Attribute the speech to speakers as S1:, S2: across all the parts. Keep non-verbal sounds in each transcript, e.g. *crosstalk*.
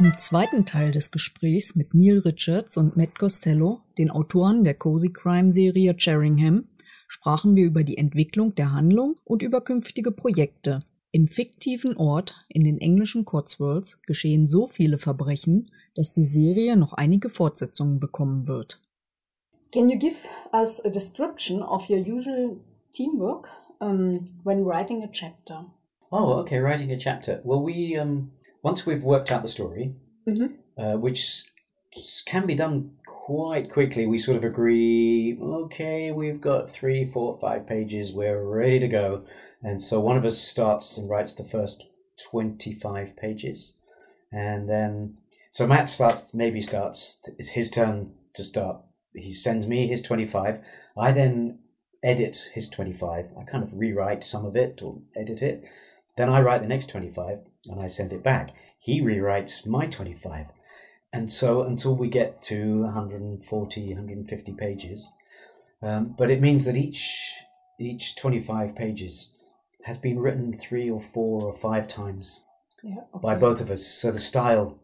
S1: Im zweiten Teil des Gesprächs mit Neil Richards und Matt Costello, den Autoren der Cozy Crime Serie Sheringham, sprachen wir über die Entwicklung der Handlung und über künftige Projekte. Im fiktiven Ort in den englischen Cotswolds geschehen so viele Verbrechen, dass die Serie noch einige Fortsetzungen bekommen wird.
S2: Can you give us a description of your usual teamwork um, when writing a chapter?
S3: Oh, okay, writing a chapter. Well, we um, once we've worked out the story,
S2: Mhm.
S3: uh, which can be done quite quickly, we sort of agree. Okay, we've got three, four, five pages. We're ready to go, and so one of us starts and writes the first twenty-five pages, and then so Matt starts. Maybe starts. It's his turn to start. He sends me his twenty-five. I then edit his twenty-five. I kind of rewrite some of it or edit it. Then I write the next 25 and I send it back. He rewrites my 25. And so until we get to 140, 150 pages. Um, but it means that each each 25 pages has been written three or four or five times
S2: Yeah.
S3: by both of us. So the style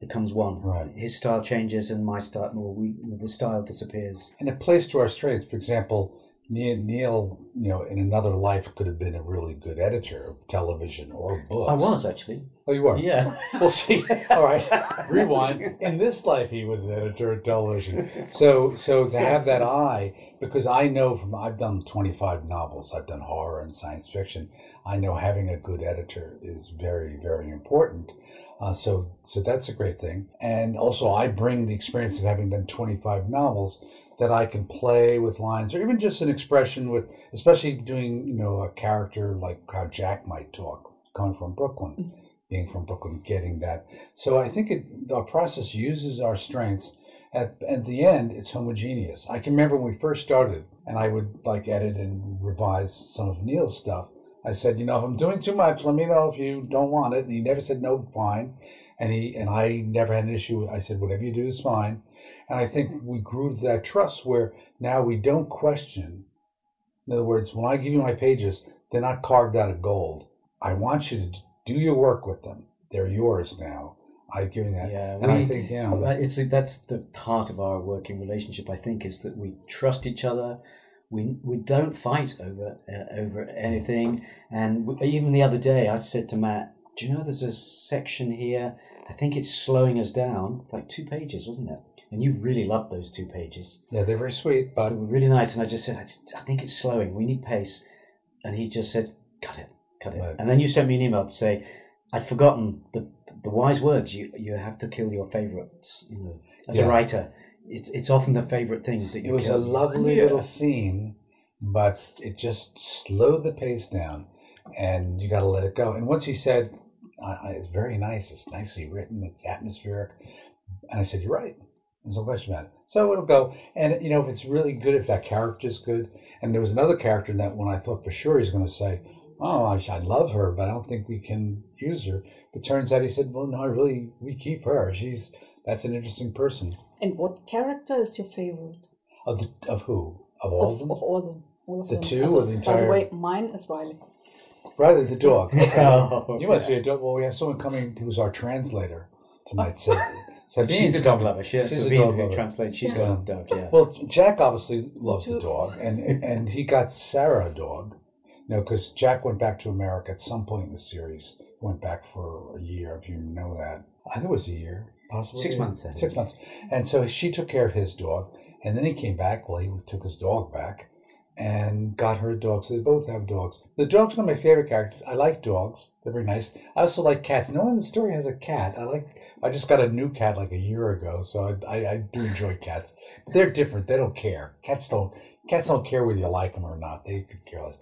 S3: becomes one.
S4: Right.
S3: His style changes and my style, well, we, the style disappears.
S4: And it plays to our strengths. For example, Neil, Neil, you know, in another life could have been a really good editor of television or books.
S3: I was actually.
S4: Oh, you were?
S3: Yeah. *laughs*
S4: We'll see. *laughs* All right. *laughs* Rewind. In this life, he was an editor of television. So, so to have that eye, because I know from I've done 25 novels, I've done horror and science fiction. I know having a good editor is very, very important. Uh, so, so that's a great thing. And also, I bring the experience of having done 25 novels that I can play with lines or even just an expression with, especially doing, you know, a character like how Jack might talk, coming from Brooklyn, mm-hmm. being from Brooklyn, getting that. So I think it, our process uses our strengths. At, at the end, it's homogeneous. I can remember when we first started, and I would like edit and revise some of Neil's stuff. I said, you know, if I'm doing too much, let me know if you don't want it. And he never said no, fine. And he and I never had an issue. I said, whatever you do is fine. And I think we grew to that trust where now we don't question. In other words, when I give you my pages, they're not carved out of gold. I want you to do your work with them. They're yours now. I'm giving that.
S3: Yeah,
S4: and I think,
S3: Well, It's that's the heart of our working relationship. I think is that we trust each other. We we don't fight over uh, over anything. And w even the other day, I said to Matt, "Do you know there's a section here? I think it's slowing us down. Like two pages, wasn't it? And you really loved those two pages.
S4: yeah, they're very sweet, but
S3: They were really nice. And I just said, I, I think it's slowing. We need pace. And he just said, cut it, cut it.
S4: Right.
S3: And then you sent me an email to say, I'd forgotten the the wise words. You you have to kill your favorites. You know, as
S4: Yeah.
S3: a writer, it's it's often the favorite thing that you
S4: it was a lovely
S3: Yeah.
S4: little scene, but it just slowed the pace down, and you got to let it go. And once he said, I I- "It's very nice. It's nicely written. It's atmospheric," and I said, "You're right. There's no question about it." So it'll go. And you know, if it's really good, if that character's good, and there was another character in that one I thought for sure he's going to say. Oh, I, I love her, but I don't think we can use her. But turns out he said, "Well, no, I really, we keep her. She's that's an interesting person."
S2: And what character is your favorite?
S4: Of the, of who? Of all of
S2: Of,
S4: them?
S2: of all them. All of
S4: The
S2: them.
S4: two
S2: Also,
S4: or the
S2: By
S4: entire-
S2: the way, mine is Riley.
S4: Riley the dog. *laughs*
S3: Oh,
S4: you must
S3: yeah.
S4: be a dog. Well, we have someone coming who's our translator tonight. So, Sabine.
S3: She's a dog lover. She,
S4: She's a dog
S3: who
S4: lover.
S3: translates. She's
S4: Yeah.
S3: got a dog. Yeah.
S4: Well, Jack obviously loves the dog, and and he got Sarah a dog. You know, because Jack went back to America at some point in the series. Went back for a year, if you know that. I think it was a year, possibly
S3: Six months.
S4: Six months, and so she took care of his dog, and then he came back. Well, he took his dog back, and got her a dog. So they both have dogs. The dog's not my favorite character. I like dogs; they're very nice. I also like cats. No one in the story has a cat. I like. I just got a new cat like a year ago, so I, I, I do enjoy cats. But they're different. They don't care. Cats don't. Cats don't care whether you like them or not. They could care less.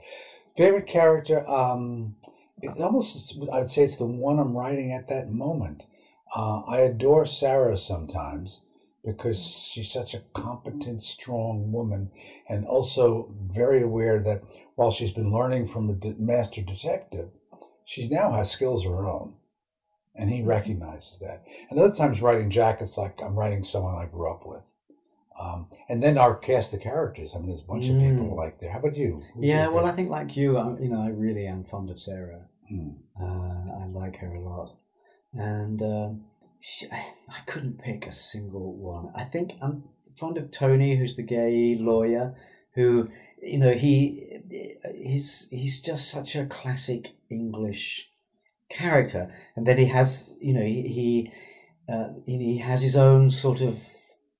S4: Favorite character? Um, it's almost. I would say it's the one I'm writing at that moment. Uh, I adore Sarah sometimes because she's such a competent, strong woman, and also very aware that while she's been learning from a de- master detective, she now has skills of her own, and he recognizes that. And other times, writing Jack, it's like I'm writing someone I grew up with. Um, and then our cast of characters. I mean, there's a bunch of people
S3: Mm.
S4: like there. How about you? Who's
S3: Yeah, well, I think like you, I, you know, I really am fond of Sarah.
S4: Hmm.
S3: Uh, I like her a lot, and um I couldn't pick a single one. I think I'm fond of Tony, who's the gay lawyer, who you know he he's he's just such a classic English character, and then he has you know he he, uh, he has his own sort of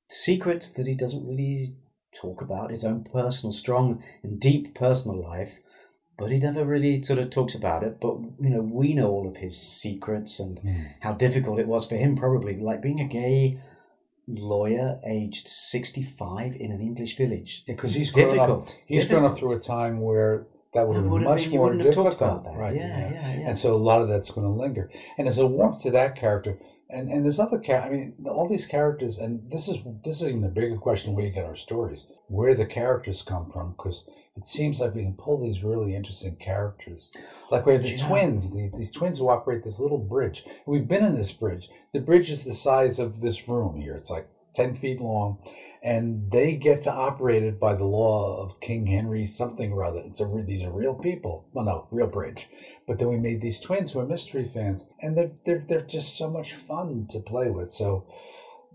S3: secrets that he doesn't really talk about his own personal, strong and deep personal life, but he never really sort of talks about it. But you know, we know all of his secrets and
S4: Mm.
S3: how difficult it was for him, probably like being a gay lawyer, aged sixty-five in an English village.
S4: Because he's grown up, he's
S3: difficult.
S4: grown up through a time where that would have been much more
S3: wouldn't have talked
S4: difficult, right?
S3: Yeah, yeah, yeah.
S4: And so a lot of that's going to linger. And there's a warmth to that character. And and there's other char- I mean, all these characters. And this is this is even a bigger question: where you get our stories, where the characters come from, because it seems like we can pull these really interesting characters. Like we have the
S3: know-
S4: twins, the, these twins who operate this little bridge. We've been in this bridge. The bridge is the size of this room here. It's like ten feet long, and they get to operate it by the law of King Henry something or other. It's a these are real people. Well, no, real bridge. But then we made these twins who are mystery fans, and they're they're they're just so much fun to play with. So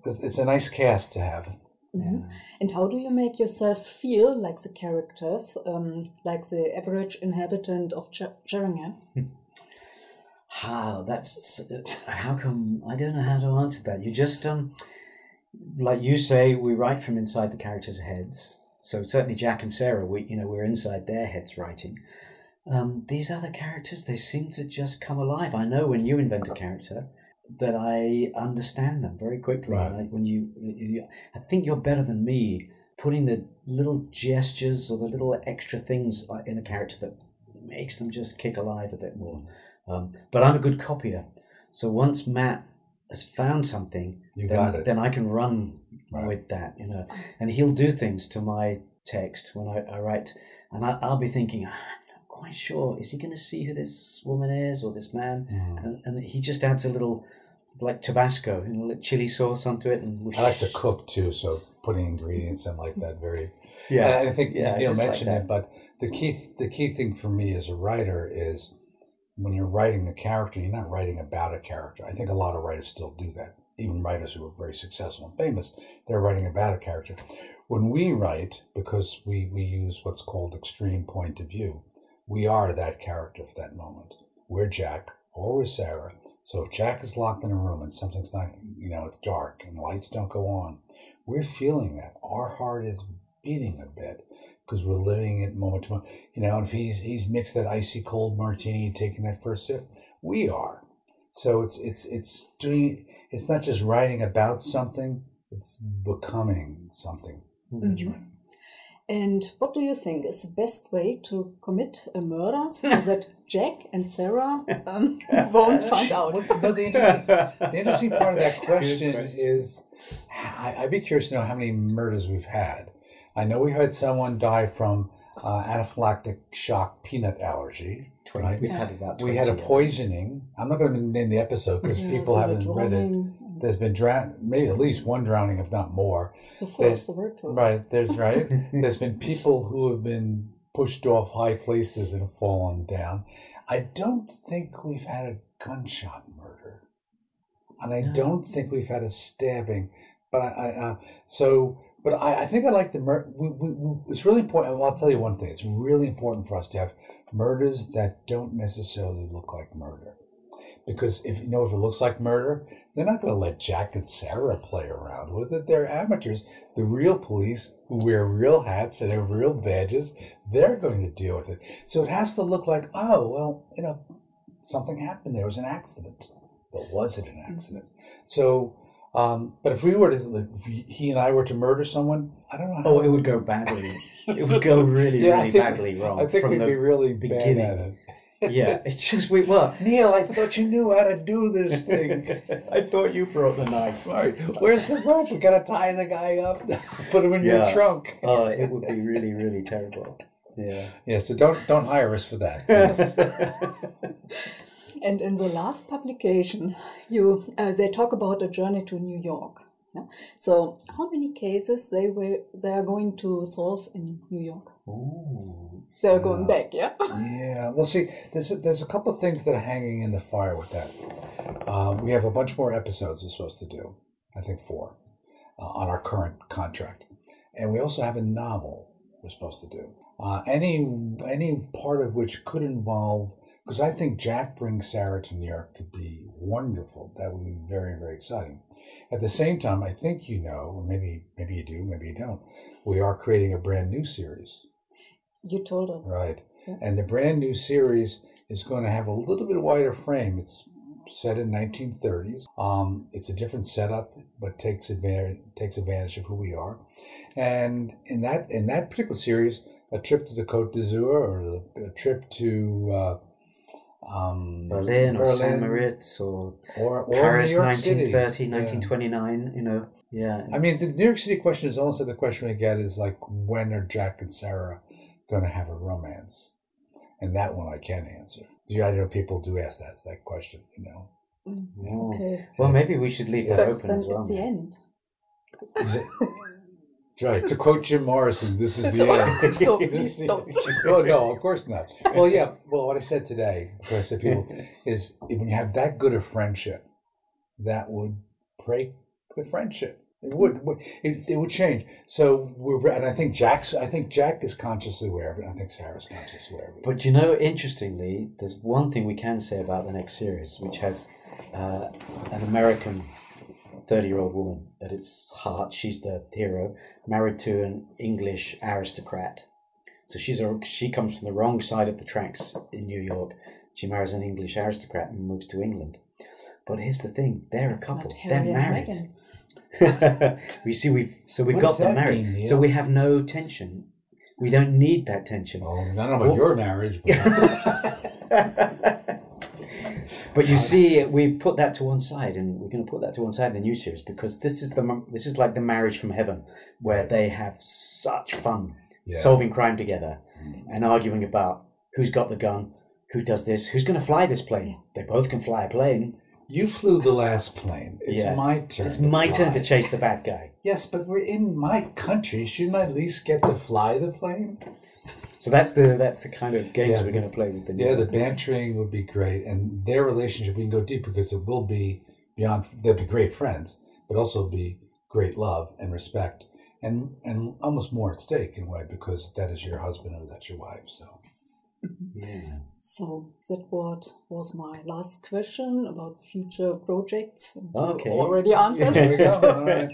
S4: it's it's a nice cast to have.
S2: Mhm. And how do you make yourself feel like the characters, um, like the average inhabitant of Cher- Cherringham?
S3: How that's how come I don't know how to answer that. You just um like you say, we write from inside the characters' heads. So certainly Jack and Sarah, we you know we're inside their heads writing. Um, these other characters, they seem to just come alive. I know when you invent a character that I understand them very quickly.
S4: Right.
S3: Like when you, you, I think you're better than me putting the little gestures or the little extra things uh, in a character that makes them just kick alive a bit more. Um, but I'm a good copier, so once Matt has found something,
S4: You
S3: then,
S4: got it.
S3: then I can run
S4: Right.
S3: with that, you know. And he'll do things to my text when I, I write, and I, I'll be thinking, "Ah, I'm not quite sure. Is he going to see who this woman is or this man?
S4: Mm.
S3: And, and he just adds a little, like Tabasco, you know, like chili sauce onto it, and
S4: I like to cook too, so putting ingredients in like that very.
S3: Yeah,
S4: And I think
S3: yeah,
S4: Neil
S3: just like
S4: mentioned
S3: that.
S4: it, but the key the key thing for me as a writer is when you're writing a character, you're not writing about a character. I think a lot of writers still do that. Even writers who are very successful and famous, they're writing about a character. When we write, because we, we use what's called extreme point of view, we are that character for that moment. We're Jack or we're Sarah. So if Jack is locked in a room and something's not, you know, it's dark and lights don't go on, we're feeling that. Our heart is beating a bit because we're living it moment to moment. You know, and if he's he's mixed that icy cold martini and taking that first sip, we are. So it's it's it's doing. It's not just writing about something; it's becoming something.
S3: Mm-hmm.
S2: Mhm. And what do you think is the best way to commit a murder so *laughs* that Jack and Sarah um, *laughs* won't find out?
S4: Well, no, the interesting, the interesting part of that *laughs* question
S3: question.
S4: is I, I'd be curious to know how many murders we've had. I know we had someone die from uh, anaphylactic shock peanut allergy.
S3: 20,
S4: Right.
S3: We've had about 20.
S4: We had a
S3: yeah.
S4: poisoning. I'm not going to name the episode because
S2: Yeah,
S4: people haven't read it. There's been drown, maybe at least one drowning, if not more.
S2: The first, the very first.
S4: Right, there's right. *laughs* There's been people who have been pushed off high places and fallen down. I don't think we've had a gunshot murder, and I
S3: No.
S4: don't think we've had a stabbing. But I, I uh, so, but I, I think I like the murder. It's really important. I'll tell you one thing. It's really important for us to have murders that don't necessarily look like murder, because if you know if it looks like murder, they're not going to let Jack and Sarah play around with it. They're amateurs. The real police who wear real hats and have real badges, they're going to deal with it. So it has to look like, oh, well, you know, something happened. There was an accident. But was it an accident? So, um, but if we were to, if he and I were to murder someone, I don't know. How
S3: Oh, it would go badly. It would go really,
S4: Yeah,
S3: really
S4: think-
S3: badly wrong.
S4: I think
S3: from
S4: we'd
S3: the,
S4: be really
S3: beginning.
S4: it.
S3: yeah, it's just we. Well, *laughs*
S4: Neil, I thought you knew how to do this thing. *laughs*
S3: I thought you brought the knife.
S4: Right. Where's the rope? We gotta tie the guy up, *laughs* put him in your
S3: Yeah.
S4: trunk.
S3: Oh, it would be really, really terrible. Yeah.
S4: Yeah, so don't don't hire us for that.
S2: And in the last publication, you uh, they talk about a journey to New York. Yeah. So, how many cases they were they are going to solve in New York?
S3: Ooh.
S2: They are going back, yeah. *laughs*
S4: Yeah, well, see, there's a, there's a couple of things that are hanging in the fire with that. Um, we have a bunch more episodes we're supposed to do. I think four uh, on our current contract, and we also have a novel we're supposed to do. Uh, any any part of which could involve because I think Jack brings Sarah to New York to be wonderful. That would be very very exciting. At the same time, I think you know, or maybe maybe you do, maybe you don't. We are creating a brand new series.
S2: You told her.
S4: Right.
S2: Yeah.
S4: And the brand new series is going to have a little bit wider frame. It's set in 1930s. Um, it's a different setup, but takes advantage takes advantage of who we are. And in that in that particular series, a trip to the Côte d'Azur or a trip to uh, um,
S3: Berlin or Saint Moritz or
S4: or, or
S3: Paris,
S4: New York City.
S3: 1930,
S4: Yeah.
S3: 1929. You know, yeah.
S4: I mean, the New York City question is also the question we get is like, when are Jack and Sarah going to have a romance? And that one I can answer. Do I know people do ask that that question? You know,
S3: Oh.
S2: Okay.
S3: Well, maybe we should leave that
S2: But
S3: open
S2: then
S3: as well.
S2: it's the end. *laughs*
S4: Is right. To quote Jim Morrison, this is the end. *laughs*
S2: so *laughs*
S4: This
S2: please
S4: is-
S2: don't.
S4: well, no, of course not. Well, yeah. Well, what I said today, because I said people *laughs* is when you have that good a friendship, that would break the friendship. It would. It, it would change. So we're, and I think Jack's. I think Jack is consciously aware of it. I think Sarah's consciously aware of it.
S3: But you know, interestingly, there's one thing we can say about the next series, which has uh, an American 30 year old woman at its heart. She's the hero, married to an English aristocrat. So she's a, she comes from the wrong side of the tracks in New York. She marries an English aristocrat and moves to England. But here's the thing: they're
S2: It's
S3: a couple. They're married.
S2: Meghan. *laughs*
S3: we see we've so we've
S4: What
S3: got them married.
S4: mean,
S3: So we have no tension. We don't need that tension.
S4: Oh, I don't about
S3: Well-
S4: your marriage, but *laughs* *laughs*
S3: but you see, we put that to one side, and we're going to put that to one side in the new series because this is the this is like the marriage from heaven, where they have such fun
S4: yeah.
S3: solving crime together
S4: Mm.
S3: and arguing about who's got the gun, who does this, who's going to fly this plane. They both can fly a plane.
S4: you flew the last plane. It's
S3: Yeah.
S4: my turn.
S3: It's my turn to chase the bad guy.
S4: Yes, but we're in my country. Shouldn't I at least get to fly the plane?
S3: So that's the that's the kind of games
S4: Yeah.
S3: we're going to play with the
S4: Yeah, the bantering would be great, and their relationship we can go deep because it will be beyond. They'll be great friends, but also be great love and respect, and and almost more at stake in a way because that is your husband or that's your wife. So
S3: Yeah.
S2: So that what was my last question about the future projects. and you Already *laughs* answered.
S4: There we go.
S2: So- *laughs*
S4: All right.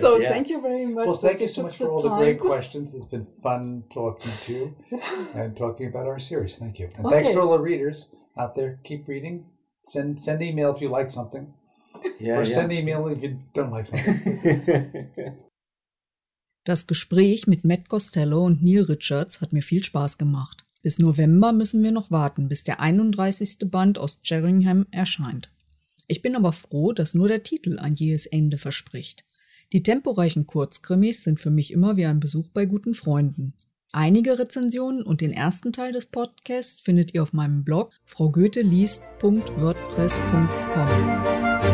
S2: So
S3: Yeah.
S2: thank you very much.
S4: well, thank you so much for all the
S2: time.
S4: great questions. It's been fun talking to you *laughs* and talking about our series. Thank you, and thanks to all the readers out there. Keep reading. Send send email if you like something,
S3: Yeah,
S4: or
S3: yeah.
S4: send email if you don't like something.
S1: Das Gespräch mit Matt Costello und Neil Richards hat mir viel Spaß gemacht. Bis November müssen wir noch warten, bis der 31. Band aus Cheringham erscheint. Ich bin aber froh, dass nur der Titel ein jähes Ende verspricht. Die temporeichen Kurzkrimis sind für mich immer wie ein Besuch bei guten Freunden. Einige Rezensionen und den ersten Teil des Podcasts findet ihr auf meinem Blog fraugoetheliest.wordpress.com.